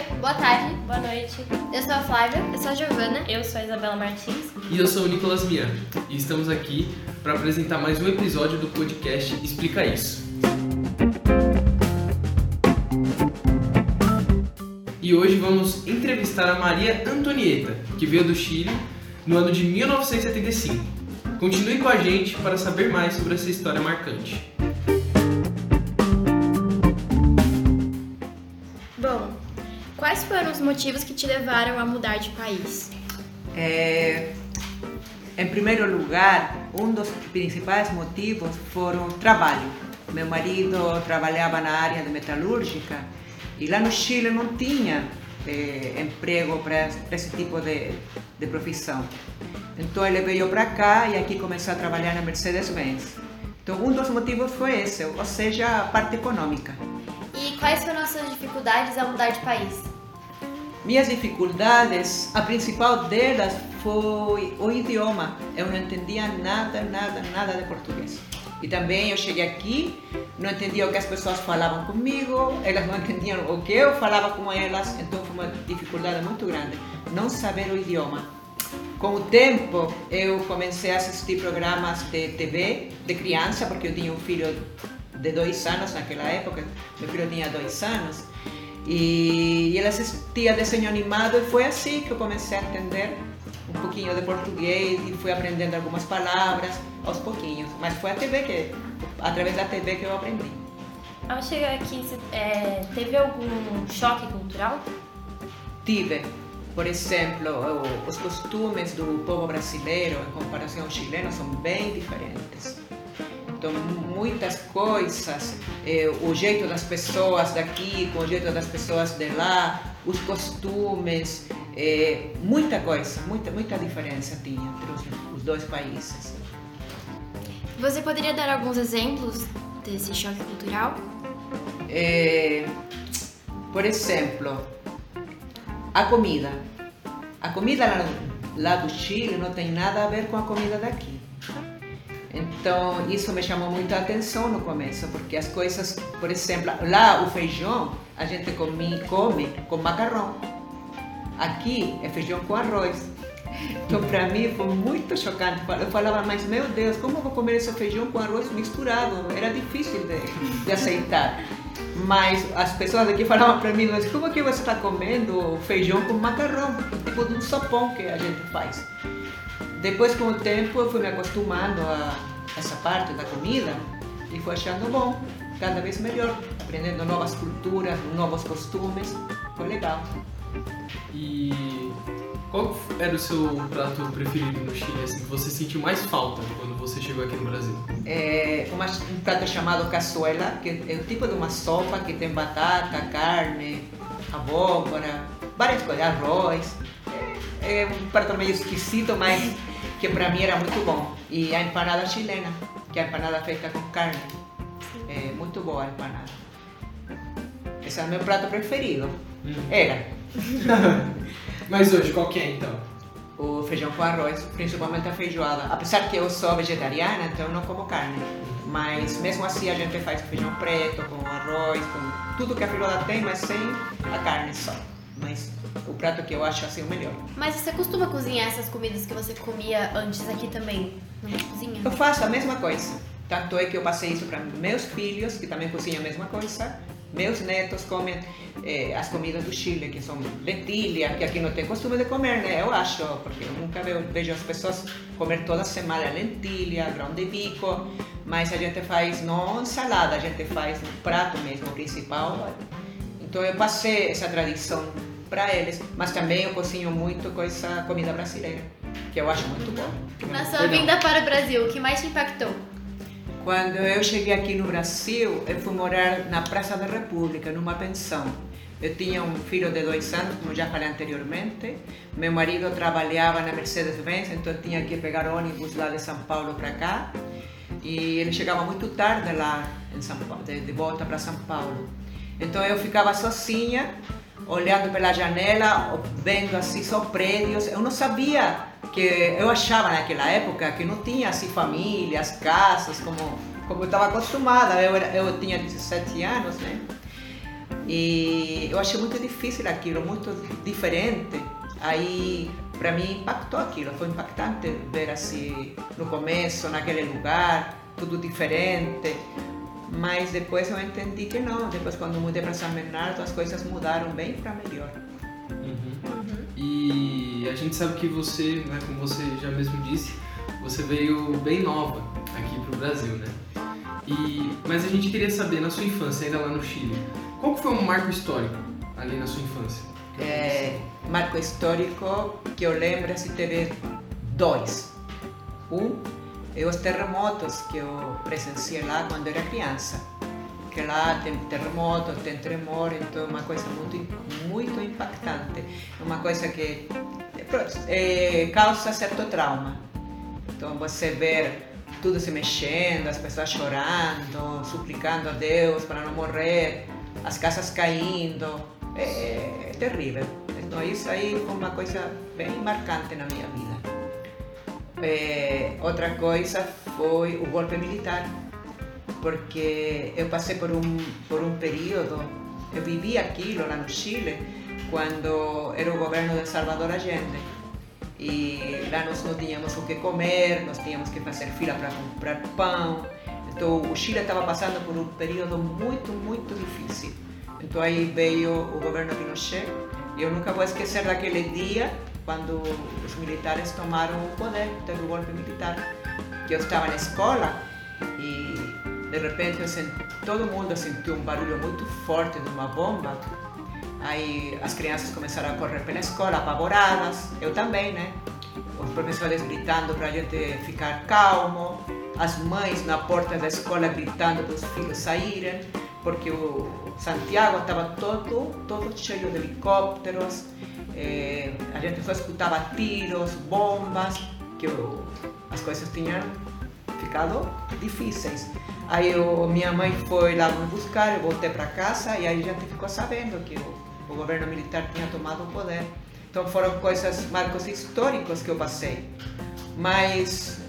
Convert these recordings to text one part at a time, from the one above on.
dia, boa tarde. Boa noite. Eu sou a Flávia. Eu sou a Giovana. Eu sou a Isabela Martins. E eu sou o Nicolas Mian. E estamos aqui para apresentar mais um episódio do podcast Explica Isso. E hoje vamos entrevistar a Maria Antonieta, que veio do Chile no ano de 1975. Continue com a gente para saber mais sobre essa história marcante. Foram os motivos que te levaram a mudar de país? É, em primeiro lugar, um dos principais motivos foram o trabalho. Meu marido trabalhava na área de metalúrgica e lá no Chile não tinha é, emprego para esse tipo de, de profissão. Então ele veio para cá e aqui começou a trabalhar na Mercedes-Benz. Então um dos motivos foi esse, ou seja, a parte econômica. E quais foram as suas dificuldades ao mudar de país? Minhas dificuldades, a principal delas foi o idioma. Eu não entendia nada, nada, nada de português. E também eu cheguei aqui, não entendia o que as pessoas falavam comigo, elas não entendiam o que eu falava com elas, então foi uma dificuldade muito grande, não saber o idioma. Com o tempo, eu comecei a assistir programas de TV de criança, porque eu tinha um filho de dois anos naquela época, meu filho tinha dois anos, e, e ele assistia desenho animado e foi assim que eu comecei a entender um pouquinho de português e fui aprendendo algumas palavras aos pouquinhos. Mas foi a TV que, através da TV que eu aprendi. Ao chegar aqui, é, teve algum choque cultural? Tive, por exemplo, os costumes do povo brasileiro em comparação ao chileno são bem diferentes. Então, muitas coisas, eh, o jeito das pessoas daqui com o jeito das pessoas de lá, os costumes, eh, muita coisa, muita, muita diferença tinha entre os, os dois países. Você poderia dar alguns exemplos desse choque cultural? Eh, por exemplo, a comida. A comida lá, lá do Chile não tem nada a ver com a comida daqui. Então, isso me chamou muita atenção no começo, porque as coisas, por exemplo, lá o feijão a gente come, come com macarrão. Aqui é feijão com arroz. Então, para mim foi muito chocante. Eu falava, mas meu Deus, como eu vou comer esse feijão com arroz misturado? Era difícil de, de aceitar. Mas as pessoas aqui falavam para mim, mas como que você está comendo feijão com macarrão? Tipo de um sopão que a gente faz. Depois, com o tempo, eu fui me acostumando a essa parte da comida e fui achando bom, cada vez melhor, aprendendo novas culturas, novos costumes. Foi legal. E qual era o seu prato preferido no Chile, assim, que você sentiu mais falta quando você chegou aqui no Brasil? É uma, um prato chamado caçuela, que é o tipo de uma sopa que tem batata, carne, abóbora, várias coisas, arroz. É, é um prato meio esquisito, mas que para mim era muito bom. E a empanada chilena, que é a empanada feita com carne. É muito boa a empanada. Esse é o meu prato preferido. Hum. Era Mas hoje, qual que é então? o feijão com arroz, principalmente a feijoada. Apesar que eu sou vegetariana, então eu não como carne. Mas mesmo assim a gente faz feijão preto, com arroz, com tudo que a feijoada tem, mas sem a carne só. Mas o prato que eu acho assim o melhor. Mas você costuma cozinhar essas comidas que você comia antes aqui também? Na cozinha? Eu faço a mesma coisa. Tanto é que eu passei isso para meus filhos, que também cozinham a mesma coisa. Meus netos comem eh, as comidas do Chile, que são lentilha, que aqui não tem costume de comer, né? Eu acho, porque eu nunca ve- vejo as pessoas comer toda semana lentilha, grão de bico, mas a gente faz não salada, a gente faz um prato mesmo principal. Então eu passei essa tradição para eles, mas também eu cozinho muito com essa comida brasileira, que eu acho muito boa. Na sua vinda para o Brasil, o que mais te impactou? Quando eu cheguei aqui no Brasil, eu fui morar na Praça da República, numa pensão. Eu tinha um filho de dois anos, como já falei anteriormente. Meu marido trabalhava na Mercedes-Benz, então eu tinha que pegar ônibus lá de São Paulo para cá. E ele chegava muito tarde lá em São Paulo, de volta para São Paulo. Então eu ficava sozinha, olhando pela janela, vendo assim só prédios. Eu não sabia que eu achava naquela época que não tinha assim famílias, casas como como eu estava acostumada. Eu era, eu tinha 17 anos, né? E eu achei muito difícil aquilo, muito diferente. Aí, para mim, impactou aquilo. Foi impactante ver assim, no começo, naquele lugar, tudo diferente. Mas depois eu entendi que não. Depois, quando mudei para São Bernardo, as coisas mudaram bem para melhor. Uhum. E a gente sabe que você, né, como você já mesmo disse, você veio bem nova aqui para o Brasil, né? E, mas a gente queria saber, na sua infância, ainda lá no Chile, qual foi um marco histórico ali na sua infância? É, marco histórico que eu lembro se teve dois. Um é os terremotos que eu presenciei lá quando era criança. Que lá tem terremotos, tem tremor, então é uma coisa muito, muito impactante. É uma coisa que é, causa certo trauma. Então você ver tudo se mexendo, as pessoas chorando, suplicando a Deus para não morrer, as casas caindo, é, é terrível. Então isso aí foi uma coisa bem marcante na minha vida. É, outra coisa foi o golpe militar, porque eu passei por um, por um período, eu vivi aquilo lá no Chile, quando era o governo de Salvador Allende. E lá nós não tínhamos o que comer, nós tínhamos que fazer fila para comprar pão. Então o Chile estava passando por um período muito, muito difícil. Então aí veio o governo Pinochet. E eu nunca vou esquecer daquele dia quando os militares tomaram o poder, teve o golpe militar. Que eu estava na escola e de repente senti, todo mundo sentiu um barulho muito forte de uma bomba. Aí as crianças começaram a correr pela escola, apavoradas, eu também, né? Os professores gritando para a gente ficar calmo, as mães na porta da escola gritando para os filhos saírem, porque o Santiago estava todo, todo cheio de helicópteros, eh, a gente só escutava tiros, bombas, que o, as coisas tinham ficado difíceis. Aí eu, minha mãe foi lá me buscar, eu voltei para casa e aí a gente ficou sabendo que o, o governo militar tinha tomado o poder. Então foram coisas, marcos históricos que eu passei. Mas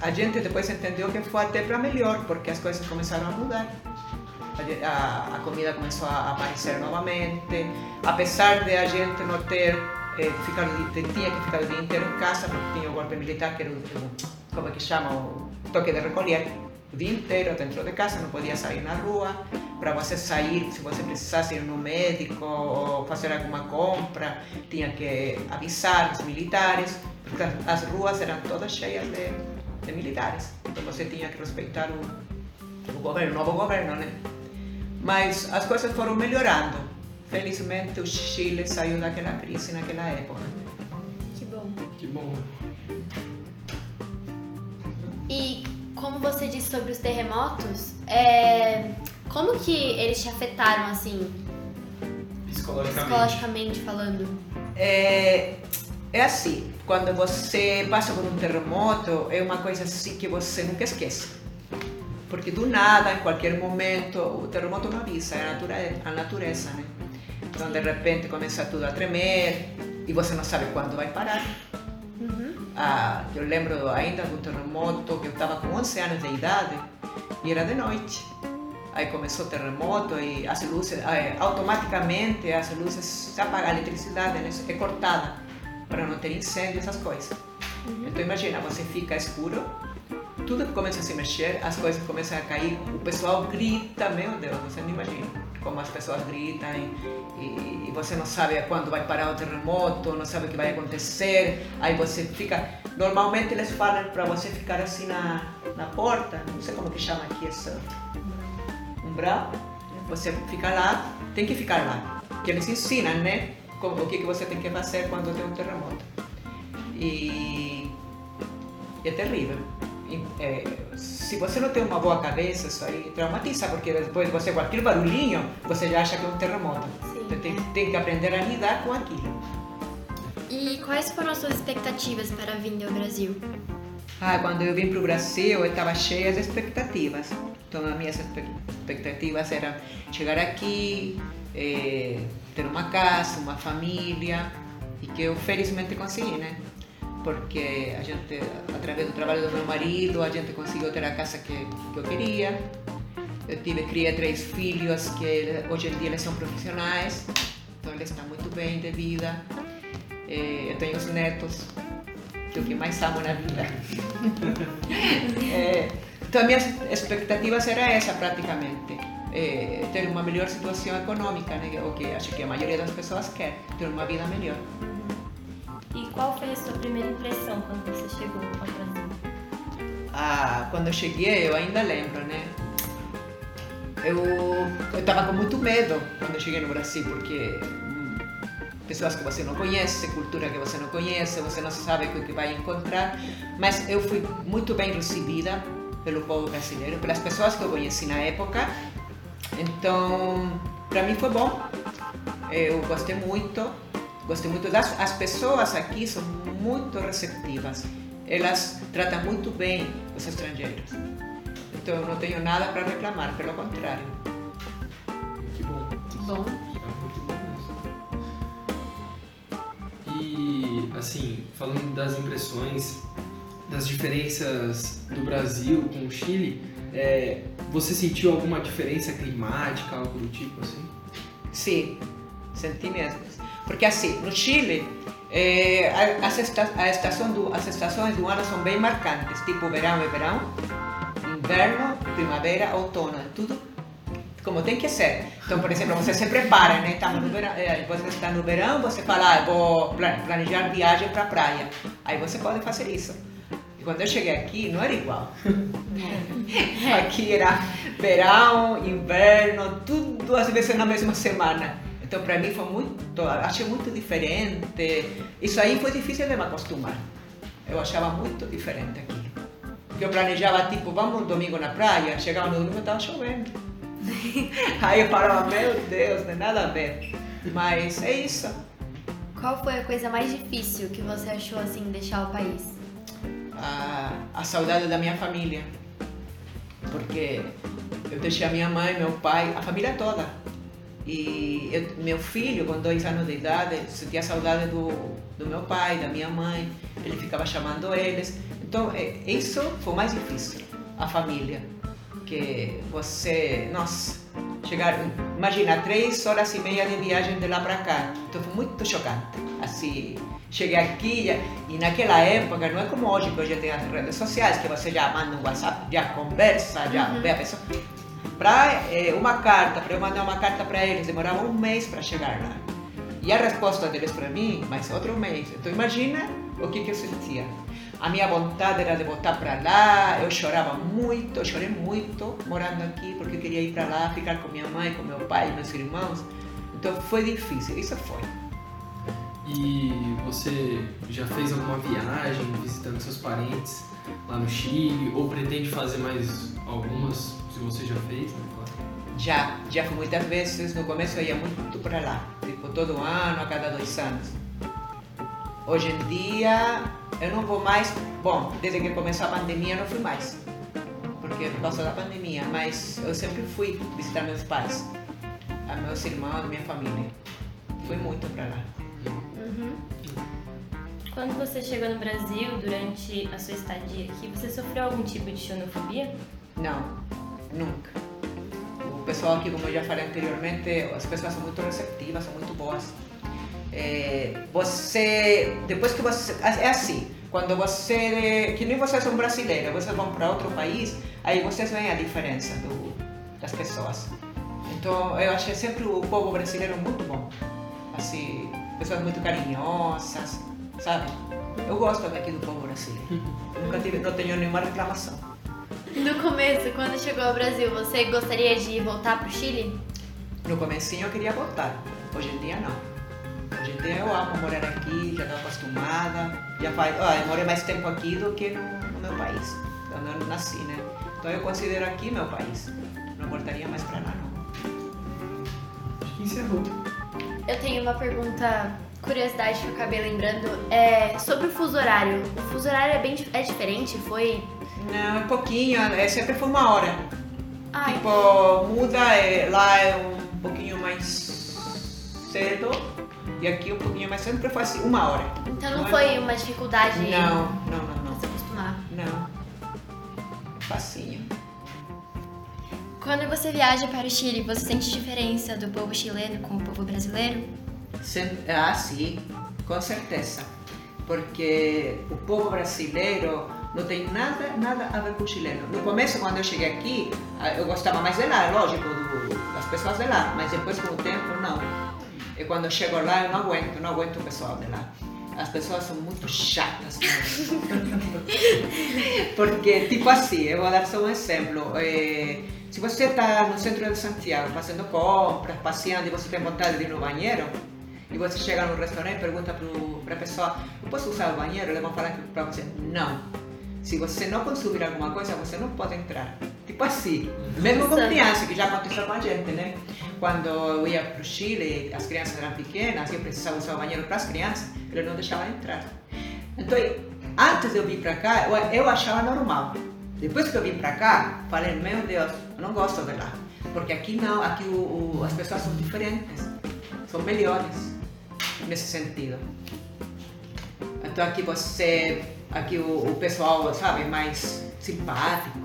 a gente depois entendeu que foi até para melhor, porque as coisas começaram a mudar. A, a, comida começou a aparecer novamente, apesar de a gente não ter eh, ficado, tinha que ficar o dia inteiro em casa, porque tinha o golpe militar, que era o como é que chama, o toque de recolher, o dia inteiro dentro de casa, não podia sair na rua. Para você sair, se você precisasse ir no médico ou fazer alguma compra, tinha que avisar os militares, porque as ruas eram todas cheias de, de militares. Então você tinha que respeitar o, o governo, o novo governo, né? Mas as coisas foram melhorando. Felizmente o Chile saiu daquela crise naquela época. Que bom. Que bom. E como você disse sobre os terremotos, é... como que eles te afetaram, assim, Psicologicamente. psicologicamente falando? É, é assim, quando você passa por um terremoto, é uma coisa assim que você nunca esquece. Porque do nada, em qualquer momento, o terremoto não avisa, é a natureza, a natureza né? Então, de repente, começa tudo a tremer e você não sabe quando vai parar. Ah, eu lembro ainda do terremoto que eu estava com 11 anos de idade e era de noite. Aí começou o terremoto e as luzes, automaticamente as luzes se apagam, a eletricidade né, é cortada para não ter incêndio, essas coisas. Então imagina, você fica escuro, tudo começa a se mexer, as coisas começam a cair, o pessoal grita, meu Deus, você não imagina como as pessoas gritam e, e, e você não sabe quando vai parar o terremoto, não sabe o que vai acontecer, aí você fica, normalmente eles falam para você ficar assim na, na porta, não sei como que chama aqui essa umbral, você fica lá, tem que ficar lá, que eles ensinam, né, como, o que, que você tem que fazer quando tem um terremoto. E é terrível. É, se você não tem uma boa cabeça, isso aí traumatiza, porque depois você, qualquer barulhinho, você já acha que é um terremoto. Sim. Então tem, tem que aprender a lidar com aquilo. E quais foram as suas expectativas para a vinda ao Brasil? Ah, quando eu vim para o Brasil, eu estava cheia de expectativas. Então, as minhas expectativas eram chegar aqui, eh, ter uma casa, uma família, e que eu felizmente consegui, né? Porque a gente, através do trabalho do meu marido, a gente conseguiu ter a casa que, que eu queria. Eu tive, criei três filhos que hoje em dia eles são profissionais, então eles estão muito bem de vida. Eh, eu tenho os netos, que é o que mais amo na vida. Eh, então, minhas expectativas era essa praticamente. Eh, ter uma melhor situação econômica, né? o que acho que a maioria das pessoas quer, ter uma vida melhor. E qual foi a sua primeira impressão quando você chegou ao Brasil? Ah, quando eu cheguei, eu ainda lembro, né? Eu estava com muito medo quando eu cheguei no Brasil, porque hum, pessoas que você não conhece, cultura que você não conhece, você não sabe o que vai encontrar, mas eu fui muito bem recebida pelo povo brasileiro, pelas pessoas que eu conheci na época. Então, para mim foi bom. Eu gostei muito. Gostei muito das as pessoas aqui são muito receptivas. Elas tratam muito bem os estrangeiros. Então eu não tenho nada para reclamar, pelo contrário. Que bom. Que bom. Muito bom mesmo. E, assim, falando das impressões, das diferenças do Brasil com o Chile, é, você sentiu alguma diferença climática, algo do tipo assim? Sim, senti mesmo. Porque assim, no Chile, eh, as, esta, a estação do, as estações do ano são bem marcantes, tipo verão e verão, inverno, primavera, outono, é tudo como tem que ser. Então, por exemplo, você se prepara, né? Estamos no verão, eh, você está no verão, você fala, ah, vou pla- planejar viagem para a praia. Aí você pode fazer isso. E quando eu cheguei aqui, não era igual. Aqui era verão, inverno, tudo às vezes na mesma semana. Então, para mim foi muito, achei muito diferente. Isso aí foi difícil de me acostumar. Eu achava muito diferente aqui. Eu planejava, tipo, vamos domingo na praia, chegava no domingo e estava chovendo. Aí eu falava, meu Deus, não é nada a ver. Mas é isso. Qual foi a coisa mais difícil que você achou assim deixar o país? a, a saudade da minha família. Porque eu deixei a minha mãe, meu pai, a família toda. E eu- meu filho, com dois anos de idade, sentia saudade do, do meu pai, da minha mãe. Ele ficava chamando eles. Então, é- isso foi o mais difícil, a família. Que você, nossa, chegar, imagina, três horas e meia de viagem de lá para cá. Então foi muito chocante. Assim, cheguei aqui e, e naquela época, não é como hoje, que hoje tem as redes sociais, que você já manda um WhatsApp, já conversa, já vê a pessoa. Para uma carta, para eu mandar uma carta para eles, demorava um mês para chegar lá. E a resposta deles para mim, mais outro mês. Então imagina o que, que eu sentia. A minha vontade era de voltar para lá, eu chorava muito, chorei muito morando aqui, porque eu queria ir para lá, ficar com minha mãe, com meu pai, meus irmãos. Então foi difícil, isso foi. E você já fez alguma viagem visitando seus parentes lá no Chile? Ou pretende fazer mais algumas, se você já fez, né? Já, já fui muitas vezes, no começo eu ia muito para lá, tipo todo ano, a cada dois anos. Hoje em dia eu não vou mais, bom, desde que começou a pandemia eu não fui mais, porque por causa da pandemia, mas eu sempre fui visitar meus pais, a meus irmãos, minha família. Fui muito para lá. Quando você chegou no Brasil, durante a sua estadia aqui, você sofreu algum tipo de xenofobia? Não, nunca. O pessoal aqui, como eu já falei anteriormente, as pessoas são muito receptivas, são muito boas. É, você, depois que você, é assim, quando você, que nem vocês são brasileiros, vocês vão para outro país, aí vocês veem a diferença do, das pessoas. Então, eu achei sempre o povo brasileiro muito bom. Assim, pessoas muito carinhosas, sabe? Eu gosto daqui do povo brasileiro. Nunca tive, não tenho nenhuma reclamação. No começo, quando chegou ao Brasil, você gostaria de voltar pro Chile? No comecinho eu queria voltar, hoje em dia não. Hoje em dia eu amo morar aqui, já estou acostumada, já faz, ó, eu morei mais tempo aqui do que no, no meu país, quando eu nasci, né? Então eu considero aqui meu país, não voltaria mais para lá não. Acho que encerrou. Eu tenho uma pergunta, curiosidade que eu acabei lembrando. É sobre o fuso horário. O fuso horário é bem é diferente? Foi. Não, é pouquinho, é, sempre foi uma hora. Ai, Tipo, muda, é, lá é um pouquinho mais cedo e aqui um pouquinho mais cedo, sempre foi assim, uma hora. então não não é- foi uma dificuldade Não, não, não, não. se acostumar. Não. Facinho. Quando você viaja para o Chile, você sente diferença do povo chileno com o povo brasileiro? Ah, sim, com certeza. Porque o povo brasileiro não tem nada, nada a ver com o chileno. No começo, quando eu cheguei aqui, ah, eu gostava mais de lá, lógico, do- das pessoas de lá. Mas depois, com o tempo, não. E quando eu chego lá, eu não aguento, não aguento o pessoal de lá. As pessoas são muito chatas. Porque, tipo assim, eu vou dar só um exemplo. Eh, se você está no centro de Santiago fazendo compras, passeando e você tem vontade de ir no banheiro, e você chega no restaurante e pergunta para a pessoa: Eu posso usar o banheiro? Eles vão falar para você: Não. Se você não consumir alguma coisa, você não pode entrar. Tipo assim. Mesmo com criança, que já aconteceu com a gente, né? Quando eu ia para o Chile, as crianças eram pequenas, eu precisava usar o banheiro para as crianças, eles não deixavam entrar. Então, antes de eu vir para cá, eu, eu achava normal. Depois que eu vim para cá, falei, meu Deus, eu não gosto de lá. Porque aqui não, aqui o, o- as pessoas são diferentes, são melhores nesse sentido. Então aqui você, aqui o, o pessoal, sabe, mais simpático,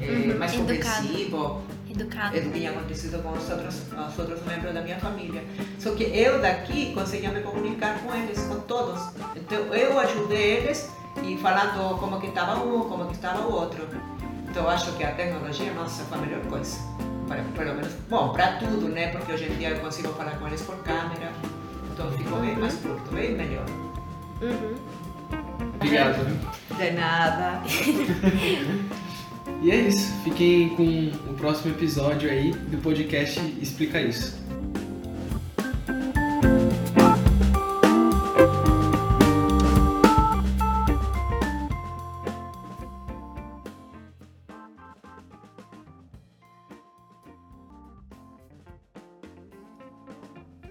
é, Uhum, mais educado. compreensivo Educado. é do que tinha acontecido com os outros, os outros membros da minha família. Só que eu daqui conseguia me comunicar com eles, com todos. Então eu ajudei eles e falando como que estava um, como que estava o outro. Então eu acho que a tecnologia, nossa, foi a melhor coisa. Para, pelo menos, bom, para tudo, né? Porque hoje em dia eu consigo falar com eles por câmera. Então ficou bem mais curto, bem melhor. Uhum. Obrigado. De nada. E é isso. Fiquem com o próximo episódio aí do podcast Explica Isso.